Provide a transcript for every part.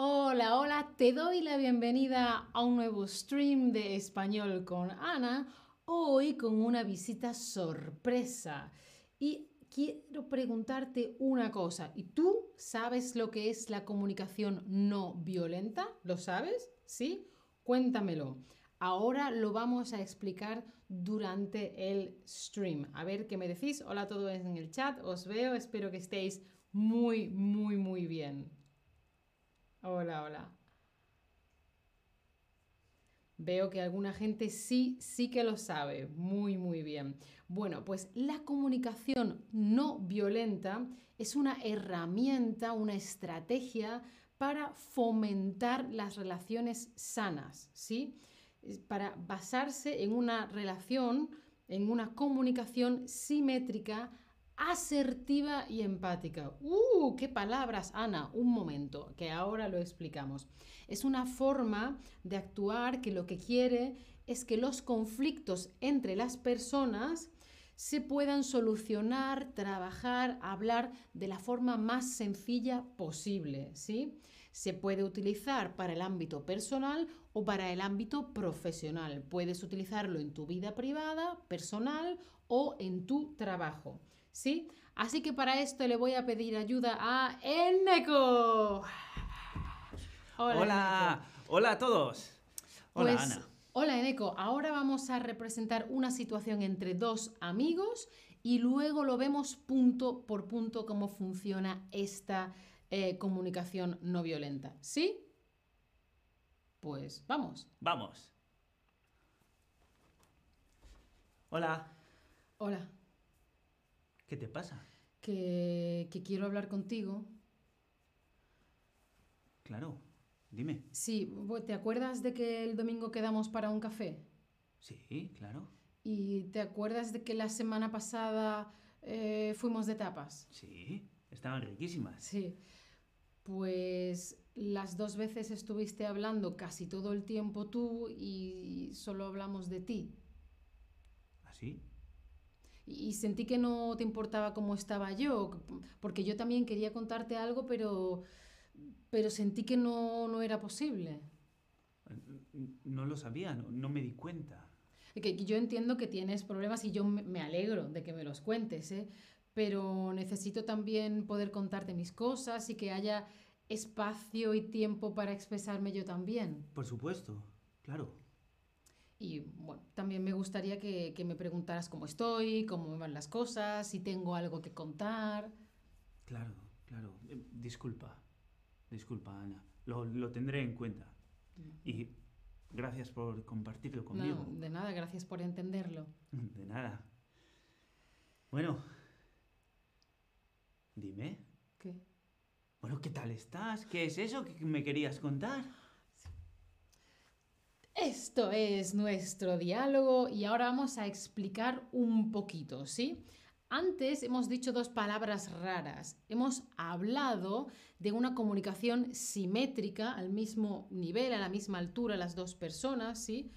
Hola, hola, te doy la bienvenida a un nuevo stream de español con Ana, hoy con una visita sorpresa. Y quiero preguntarte una cosa, ¿y tú sabes lo que es la comunicación no violenta? ¿Lo sabes? ¿Sí? Cuéntamelo. Ahora lo vamos a explicar durante el stream. A ver qué me decís. Hola a todos en el chat, os veo, espero que estéis muy, muy, muy bien. Hola, hola. Veo que alguna gente sí, sí que lo sabe. Muy, muy bien. Bueno, pues la comunicación no violenta es una herramienta, una estrategia para fomentar las relaciones sanas, ¿sí? Para basarse en una relación, en una comunicación simétrica, asertiva y empática. ¡Uh! ¡Qué palabras, Ana! Un momento, que ahora lo explicamos. Es una forma de actuar que lo que quiere es que los conflictos entre las personas se puedan solucionar, trabajar, hablar de la forma más sencilla posible, ¿sí? Se puede utilizar para el ámbito personal o para el ámbito profesional. Puedes utilizarlo en tu vida privada, personal o en tu trabajo. ¿Sí? Así que para esto le voy a pedir ayuda a Eneco. Hola, hola, a todos. Hola, pues, Ana. Hola, Eneco. Ahora vamos a representar una situación entre dos amigos y luego lo vemos punto por punto cómo funciona esta eh, comunicación no violenta. ¿Sí? Pues vamos. Vamos. Hola. Hola. ¿Qué te pasa? Que, que quiero hablar contigo. Claro, dime. Sí, ¿te acuerdas de que el domingo quedamos para un café? Sí, claro. ¿Y te acuerdas de que la semana pasada eh, fuimos de tapas? Sí, estaban riquísimas. Sí. Pues las dos veces estuviste hablando casi todo el tiempo tú y solo hablamos de ti. ¿Así? Y sentí que no te importaba cómo estaba yo, porque yo también quería contarte algo, pero, pero sentí que no, no era posible. No lo sabía, no, no me di cuenta. Que yo entiendo que tienes problemas y yo me alegro de que me los cuentes, ¿eh? pero necesito también poder contarte mis cosas y que haya espacio y tiempo para expresarme yo también. Por supuesto, claro. Y bueno, también me gustaría que, me preguntaras cómo estoy, cómo me van las cosas, si tengo algo que contar. Claro, claro. Eh, disculpa, disculpa Ana. Lo, tendré en cuenta. Y gracias por compartirlo conmigo. No, de nada, gracias por entenderlo. De nada. Bueno, dime. ¿Qué? Bueno, ¿qué tal estás? ¿Qué es eso que me querías contar? Esto es nuestro diálogo y ahora vamos a explicar un poquito, ¿sí? Antes hemos dicho dos palabras raras. Hemos hablado de una comunicación simétrica al mismo nivel, a la misma altura, las dos personas, ¿sí?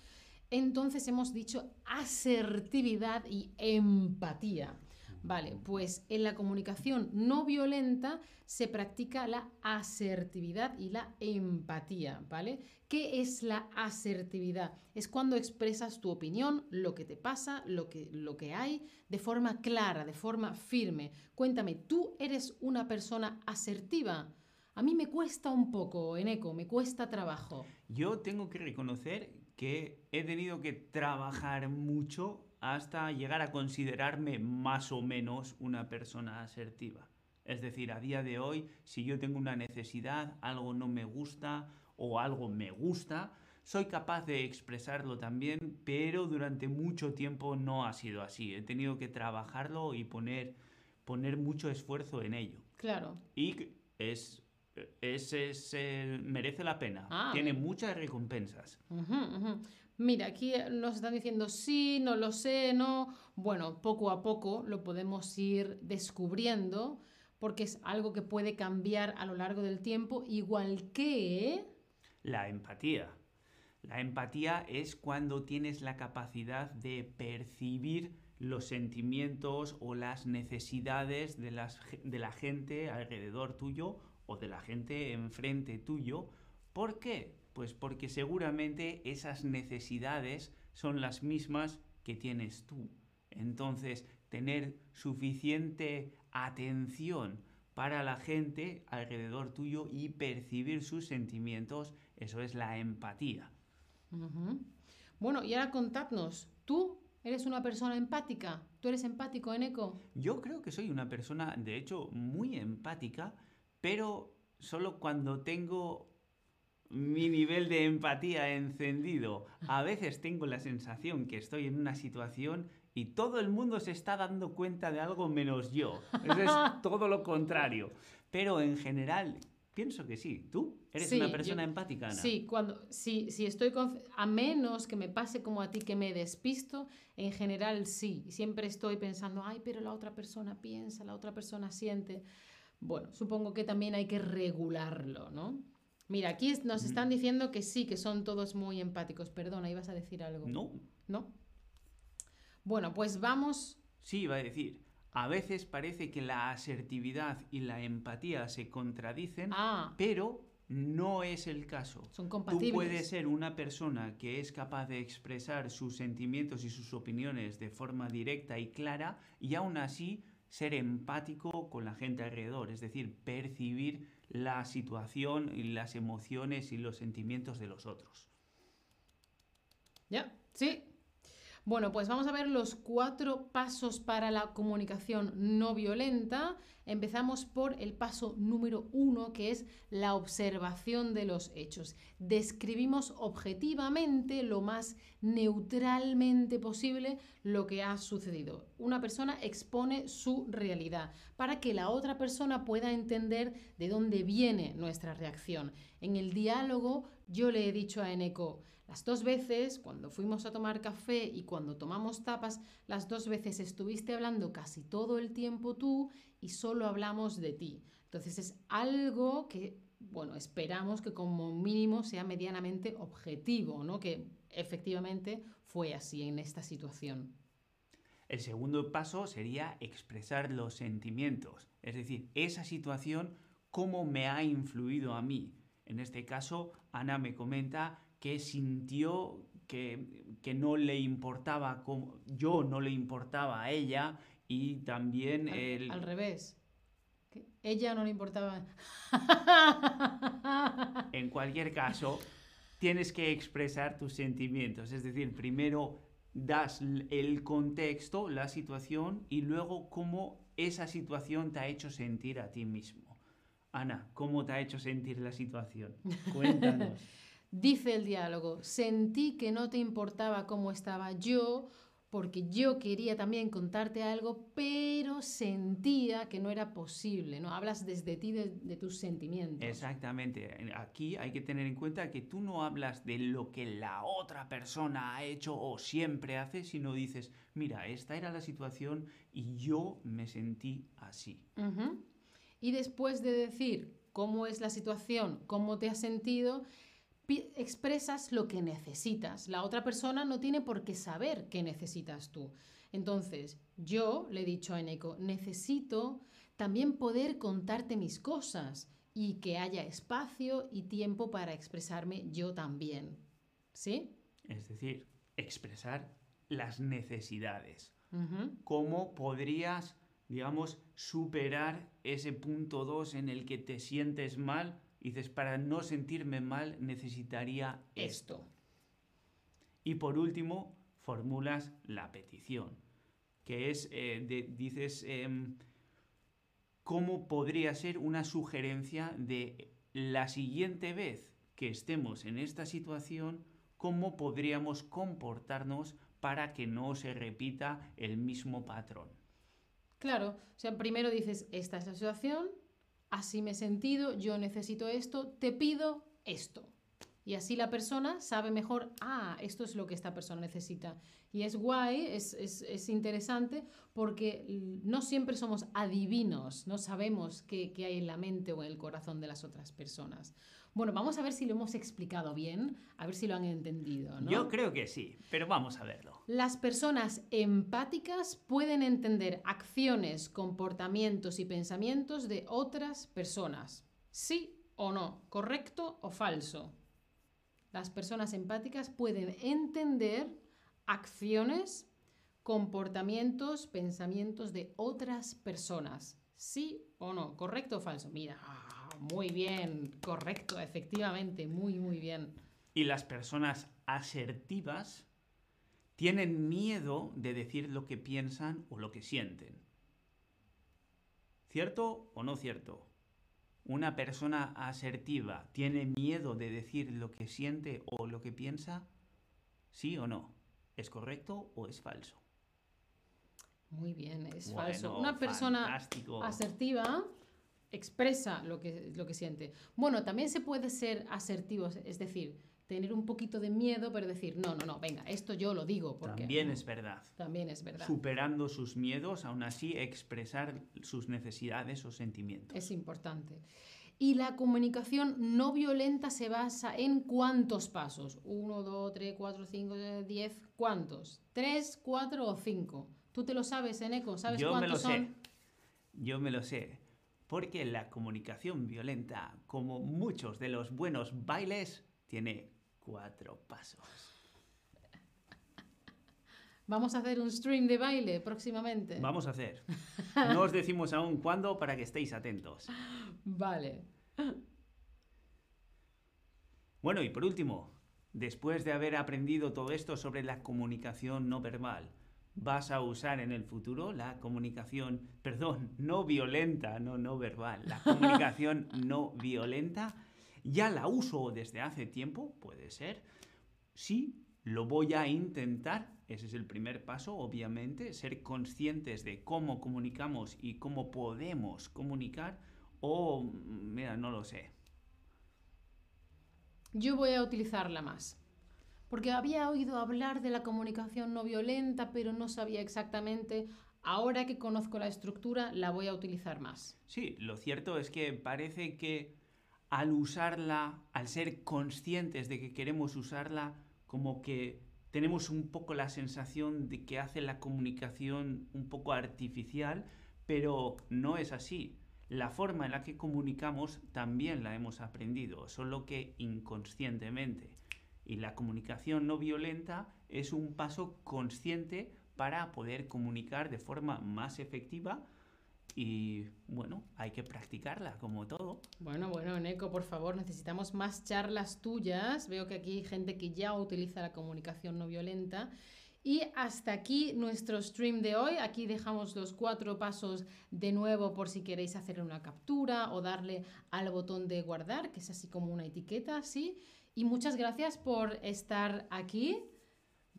Entonces hemos dicho asertividad y empatía. Vale, pues en la comunicación no violenta se practica la asertividad y la empatía, ¿vale? ¿Qué es la asertividad? Es cuando expresas tu opinión, lo que te pasa, lo que, lo que hay, de forma clara, de forma firme. Cuéntame, ¿tú eres una persona asertiva? A mí me cuesta un poco, Eneco, me cuesta trabajo. Yo tengo que reconocer que he tenido que trabajar mucho hasta llegar a considerarme más o menos una persona asertiva. Es decir, a día de hoy, si yo tengo una necesidad, algo no me gusta o algo me gusta, soy capaz de expresarlo también, pero durante mucho tiempo no ha sido así. He tenido que trabajarlo y poner, poner mucho esfuerzo en ello. Claro. Y es, es, merece la pena. Ah, Tiene muchas recompensas. Mira, aquí nos están diciendo sí, no lo sé, no. Bueno, poco a poco lo podemos ir descubriendo porque es algo que puede cambiar a lo largo del tiempo, igual que... La empatía. La empatía es cuando tienes la capacidad de percibir los sentimientos o las necesidades de, las, de la gente alrededor tuyo o de la gente enfrente tuyo. ¿Por qué? Pues porque seguramente esas necesidades son las mismas que tienes tú. Entonces, tener suficiente atención para la gente alrededor tuyo y percibir sus sentimientos, eso es la empatía. Bueno, y ahora contadnos, ¿tú eres una persona empática? ¿Tú eres empático, Eneco? Yo creo que soy una persona, de hecho, muy empática, pero solo cuando tengo mi nivel de empatía encendido. A veces tengo la sensación que estoy en una situación y todo el mundo se está dando cuenta de algo menos yo. Eso es todo lo contrario. Pero en general, pienso que sí. ¿Tú eres una persona empática, Ana? Sí, cuando, sí, sí estoy a menos que me pase como a ti que me despisto, en general sí. Siempre estoy pensando, ay, pero la otra persona piensa, la otra persona siente. Bueno, supongo que también hay que regularlo, ¿no? Mira, aquí nos están diciendo que sí, que son todos muy empáticos. Perdona, ibas a decir algo. No. ¿No? Bueno, pues vamos. Sí, iba a decir. A veces parece que la asertividad y la empatía se contradicen, ah. pero no es el caso. Son compatibles. Tú puedes ser una persona que es capaz de expresar sus sentimientos y sus opiniones de forma directa y clara y aún así ser empático con la gente alrededor, es decir, percibir la situación y las emociones y los sentimientos de los otros. Ya, sí, bueno, pues vamos a ver los cuatro pasos para la comunicación no violenta. Empezamos por el paso número uno, que es la observación de los hechos. Describimos objetivamente, lo más neutralmente posible, lo que ha sucedido. Una persona expone su realidad para que la otra persona pueda entender de dónde viene nuestra reacción. En el diálogo yo le he dicho a Eneco, las dos veces, cuando fuimos a tomar café y cuando tomamos tapas, las dos veces estuviste hablando casi todo el tiempo tú y solo hablamos de ti. Entonces es algo que, bueno, esperamos que como mínimo sea medianamente objetivo, ¿no? Que efectivamente fue así en esta situación. El segundo paso sería expresar los sentimientos, es decir, esa situación, cómo me ha influido a mí. En este caso, Ana me comenta que sintió que, no le importaba, como, yo no le importaba a ella y también al, el... Al revés. ella no le importaba. en cualquier caso, tienes que expresar tus sentimientos. Es decir, primero das el contexto, la situación y luego cómo esa situación te ha hecho sentir a ti mismo. Ana, ¿cómo te ha hecho sentir la situación? Cuéntanos. Dice el diálogo, sentí que no te importaba cómo estaba yo, porque yo quería también contarte algo, pero sentía que no era posible, ¿no? Hablas desde ti, de, tus sentimientos. Exactamente. Aquí hay que tener en cuenta que tú no hablas de lo que la otra persona ha hecho o siempre hace, sino dices, mira, esta era la situación y yo me sentí así. Y después de decir cómo es la situación, cómo te has sentido, expresas lo que necesitas. La otra persona no tiene por qué saber qué necesitas tú. Entonces, yo le he dicho a Eneco, necesito también poder contarte mis cosas y que haya espacio y tiempo para expresarme yo también. ¿Sí? Es decir, expresar las necesidades. ¿Cómo podrías, digamos, superar ese punto 2 en el que te sientes mal dices, para no sentirme mal necesitaría esto. Y por último, formulas la petición, que es, eh, dices, em, cómo podría ser una sugerencia de la siguiente vez que estemos en esta situación, cómo podríamos comportarnos para que no se repita el mismo patrón. Claro, o sea, primero dices, esta es la situación, así me he sentido, yo necesito esto, te pido esto. Y así la persona sabe mejor, ah, esto es lo que esta persona necesita. Y es guay, es, es, interesante, porque no siempre somos adivinos, no sabemos qué, qué hay en la mente o en el corazón de las otras personas. Bueno, vamos a ver si lo hemos explicado bien, a ver si lo han entendido. Yo creo que sí, pero vamos a verlo. Las personas empáticas pueden entender acciones, comportamientos y pensamientos de otras personas. Sí o no, correcto o falso. Las personas empáticas pueden entender acciones, comportamientos, pensamientos de otras personas. Sí o no, correcto o falso. Mira, muy bien, correcto, efectivamente, muy, muy bien. Y las personas asertivas tienen miedo de decir lo que piensan o lo que sienten. ¿Cierto o no cierto? ¿Una persona asertiva tiene miedo de decir lo que siente o lo que piensa? ¿Sí o no? ¿Es correcto o es falso? Muy bien, es falso. Una persona asertiva expresa lo que, lo que siente. Bueno, también se puede ser asertivo, es decir, tener un poquito de miedo, pero decir, no, no, no, venga, esto yo lo digo. Porque, también es verdad. También es verdad. Superando sus miedos, aún así expresar sus necesidades o sentimientos. Es importante. Y la comunicación no violenta se basa en cuántos pasos. Uno, dos, tres, cuatro, cinco, diez, ¿cuántos? ¿Tres, cuatro o cinco? ¿Tú te lo sabes, Eneco? ¿Sabes Yo cuántos me lo son? sé. Yo me lo sé. Porque la comunicación violenta, como muchos de los buenos bailes, tiene cuatro pasos. Vamos a hacer un stream de baile próximamente. Vamos a hacer. No os decimos aún cuándo para que estéis atentos. Vale. Bueno, y por último, después de haber aprendido todo esto sobre la comunicación no verbal, ¿vas a usar en el futuro la comunicación, perdón, no violenta, no no verbal, la comunicación no violenta? ¿Ya la uso desde hace tiempo? Puede ser. Sí, lo voy a intentar. Ese es el primer paso, obviamente, ser conscientes de cómo comunicamos y cómo podemos comunicar. O, mira, no lo sé. Yo voy a utilizarla más. Porque había oído hablar de la comunicación no violenta, pero no sabía exactamente. Ahora que conozco la estructura, la voy a utilizar más. Sí, lo cierto es que parece que al usarla, al ser conscientes de que queremos usarla, como que tenemos un poco la sensación de que hace la comunicación un poco artificial, pero no es así. La forma en la que comunicamos también la hemos aprendido, solo que inconscientemente. Y la comunicación no violenta es un paso consciente para poder comunicar de forma más efectiva y bueno, hay que practicarla como todo. Bueno, bueno, Neko, por favor, necesitamos más charlas tuyas. Veo que aquí hay gente que ya utiliza la comunicación no violenta. Y hasta aquí nuestro stream de hoy. Aquí dejamos los cuatro pasos de nuevo por si queréis hacer una captura o darle al botón de guardar, que es así como una etiqueta. Y muchas gracias por estar aquí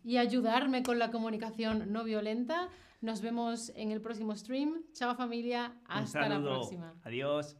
y ayudarme con la comunicación no violenta. Nos vemos en el próximo stream. Chao familia, hasta la próxima. Adiós.